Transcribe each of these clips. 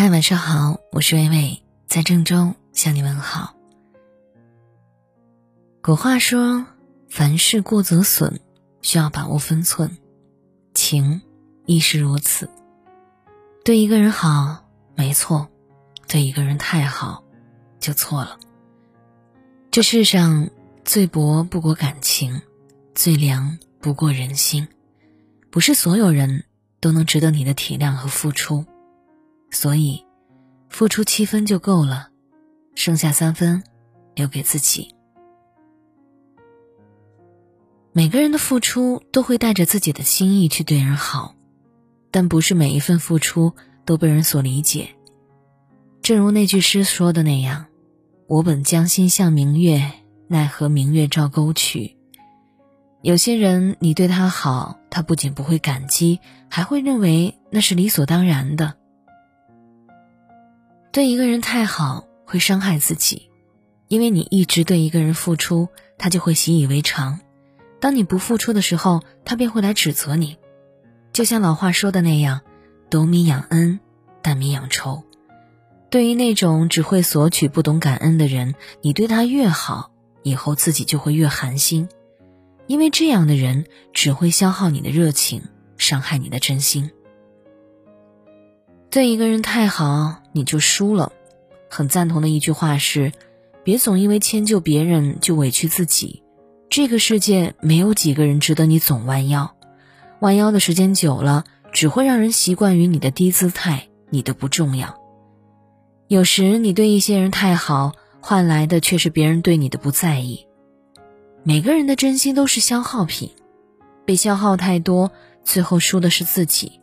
嗨，晚上好，我是微微，在郑州向你问好。古话说：“凡事过则损，需要把握分寸。”情亦是如此。对一个人好，没错；对一个人太好，就错了。这世上最薄不过感情，最凉不过人心。不是所有人都能值得你的体谅和付出。所以，付出七分就够了，剩下三分留给自己。每个人的付出都会带着自己的心意去对人好，但不是每一份付出都被人所理解。正如那句诗说的那样：“我本将心向明月，奈何明月照沟渠。”有些人，你对他好，他不仅不会感激，还会认为那是理所当然的。对一个人太好会伤害自己，因为你一直对一个人付出，他就会习以为常。当你不付出的时候，他便会来指责你。就像老话说的那样：“斗米养恩，担米养仇。”对于那种只会索取、不懂感恩的人，你对他越好，以后自己就会越寒心，因为这样的人只会消耗你的热情，伤害你的真心。对一个人太好，你就输了。很赞同的一句话是：别总因为迁就别人就委屈自己。这个世界没有几个人值得你总弯腰，弯腰的时间久了，只会让人习惯于你的低姿态，你的不重要。有时你对一些人太好，换来的却是别人对你的不在意。每个人的真心都是消耗品，被消耗太多，最后输的是自己。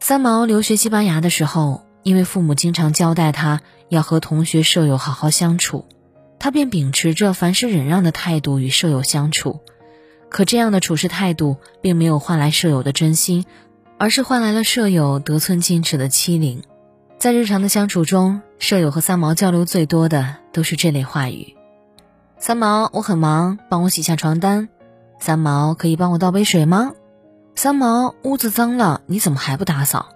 三毛留学西班牙的时候，因为父母经常交代他要和同学舍友好好相处，他便秉持着凡事忍让的态度与舍友相处。可这样的处事态度并没有换来舍友的真心，而是换来了舍友得寸进尺的欺凌。在日常的相处中，舍友和三毛交流最多的都是这类话语：“三毛，我很忙，帮我洗下床单。”“三毛，可以帮我倒杯水吗？”三毛，屋子脏了，你怎么还不打扫？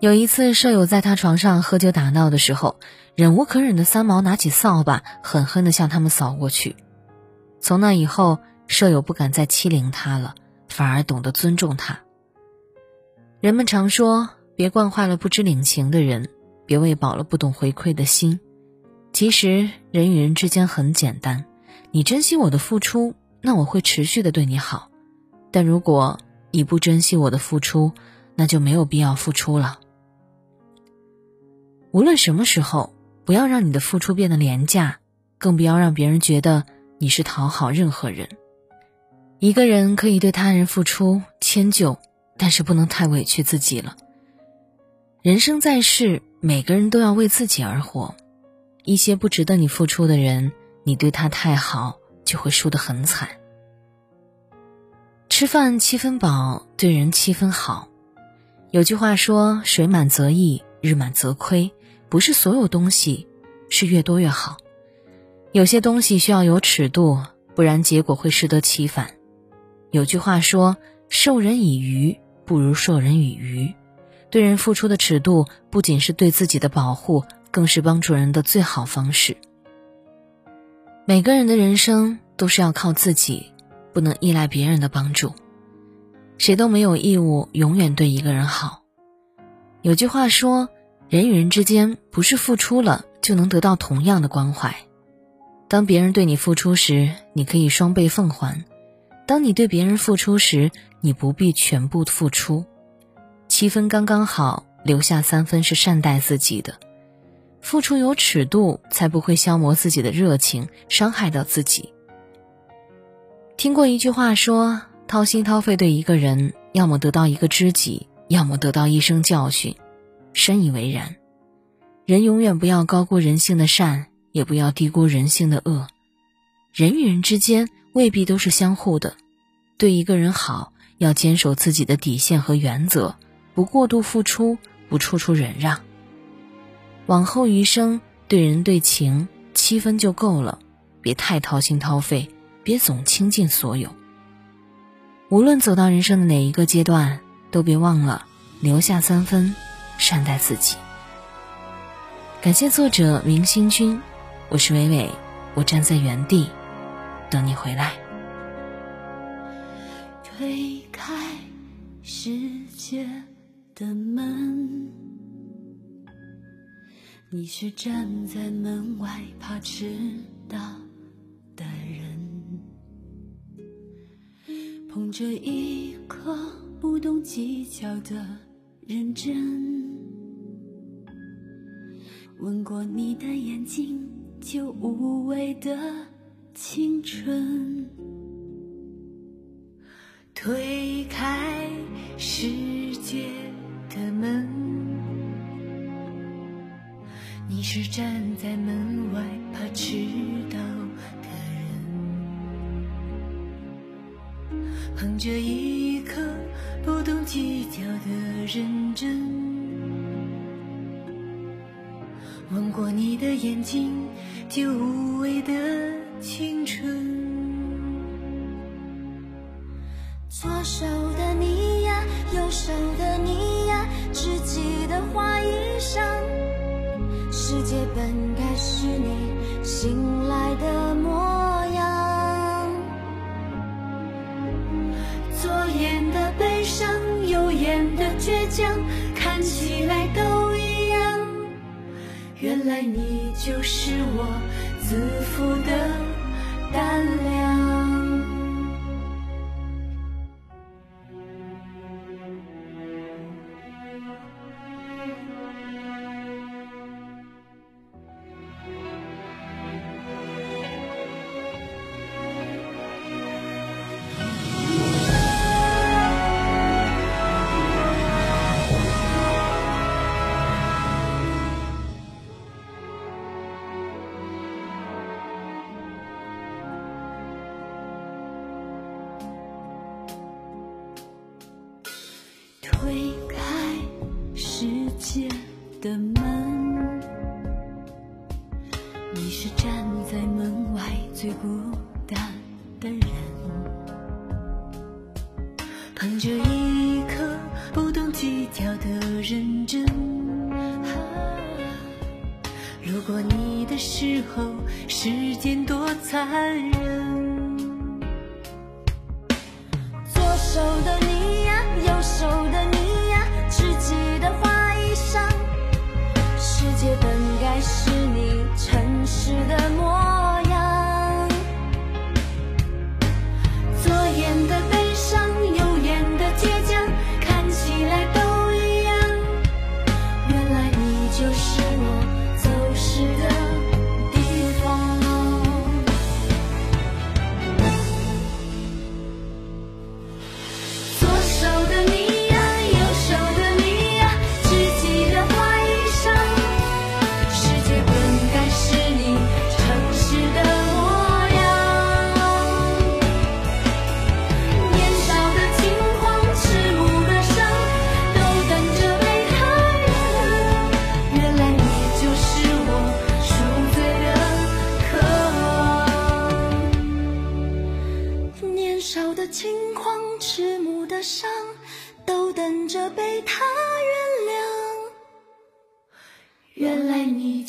有一次，舍友在他床上喝酒打闹的时候，忍无可忍的三毛拿起扫把，狠狠地向他们扫过去。从那以后，舍友不敢再欺凌他了，反而懂得尊重他。人们常说，别惯坏了不知领情的人，别喂饱了不懂回馈的心。其实，人与人之间很简单，你珍惜我的付出，那我会持续的对你好。但如果你不珍惜我的付出，那就没有必要付出了。无论什么时候，不要让你的付出变得廉价，更不要让别人觉得你是讨好任何人。一个人可以对他人付出迁就，但是不能太委屈自己了。人生在世，每个人都要为自己而活。一些不值得你付出的人，你对他太好，就会输得很惨。吃饭七分饱，对人七分好。有句话说：“水满则溢，日满则亏。”不是所有东西是越多越好，有些东西需要有尺度，不然结果会适得其反。有句话说：“授人以鱼，不如授人以渔。”对人付出的尺度，不仅是对自己的保护，更是帮助人的最好方式。每个人的人生都是要靠自己。不能依赖别人的帮助，谁都没有义务永远对一个人好。有句话说，人与人之间不是付出了就能得到同样的关怀。当别人对你付出时，你可以双倍奉还；当你对别人付出时，你不必全部付出，七分刚刚好，留下三分是善待自己的。付出有尺度，才不会消磨自己的热情，伤害到自己。听过一句话说：“掏心掏肺对一个人，要么得到一个知己，要么得到一生教训。”深以为然。人永远不要高估人性的善，也不要低估人性的恶。人与人之间未必都是相互的。对一个人好，要坚守自己的底线和原则，不过度付出，不处处忍让。往后余生，对人对情七分就够了，别太掏心掏肺。别总倾尽所有。无论走到人生的哪一个阶段，都别忘了留下三分，善待自己。感谢作者明星君，我是伟伟，我站在原地等你回来。推开世界的门，你是站在门外怕迟到这一颗不懂计较的认真，吻过你的眼睛，就无畏的青春。推开世界的门，你是站在门外怕迟捧着一颗不懂计较的认真，吻过你的眼睛，就无畏的青春。左手的你呀，右手的你呀，只记得花衣裳。世界本该是你醒来的变得倔强，看起来都一样。原来你就是我自负的胆量。推开世界的门，你是站在门外最孤单的人，捧着一颗不懂计较的认真。路过你的时候，时间多残忍。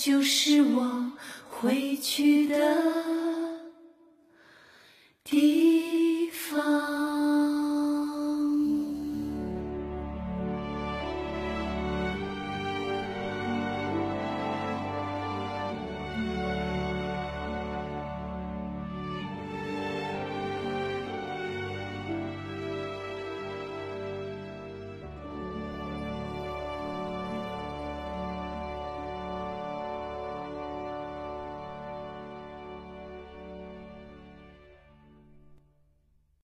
就是我回去的地